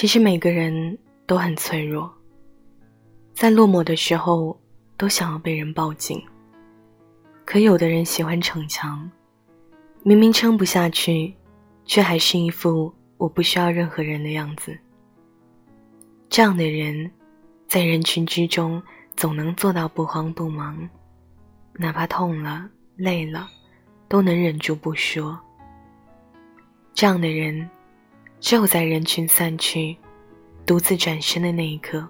其实每个人都很脆弱，在落寞的时候都想要被人抱紧。可有的人喜欢逞强，明明撑不下去，却还是一副我不需要任何人的样子。这样的人，在人群之中总能做到不慌不忙，哪怕痛了、累了，都能忍住不说。这样的人。只有在人群散去、独自转身的那一刻，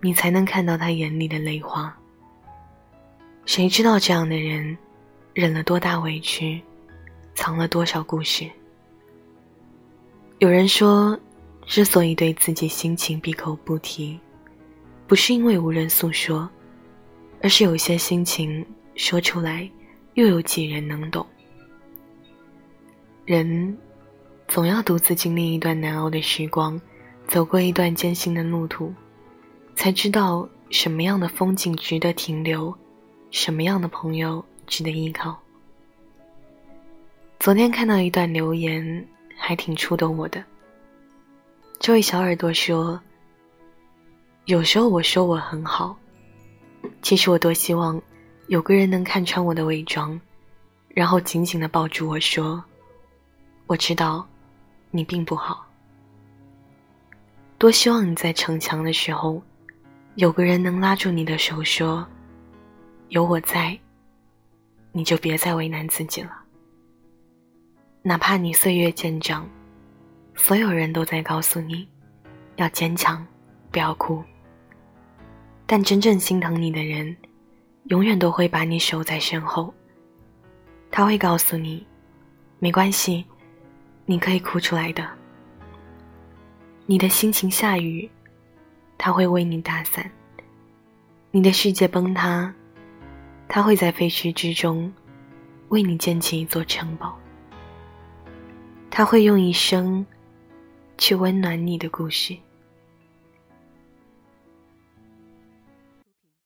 你才能看到他眼里的泪花。谁知道这样的人，忍了多大委屈，藏了多少故事？有人说，之所以对自己心情闭口不提，不是因为无人诉说，而是有些心情说出来，又有几人能懂？人。总要独自经历一段难熬的时光，走过一段艰辛的路途，才知道什么样的风景值得停留，什么样的朋友值得依靠。昨天看到一段留言，还挺触动我的。这位小耳朵说：“有时候我说我很好，其实我多希望有个人能看穿我的伪装，然后紧紧的抱住我说，我知道。”你并不好，多希望你在逞强的时候，有个人能拉住你的手，说：“有我在，你就别再为难自己了。”哪怕你岁月渐长，所有人都在告诉你，要坚强，不要哭。但真正心疼你的人，永远都会把你守在身后。他会告诉你，没关系。你可以哭出来的。你的心情下雨，他会为你打伞；你的世界崩塌，他会在废墟之中为你建起一座城堡。他会用一生去温暖你的故事。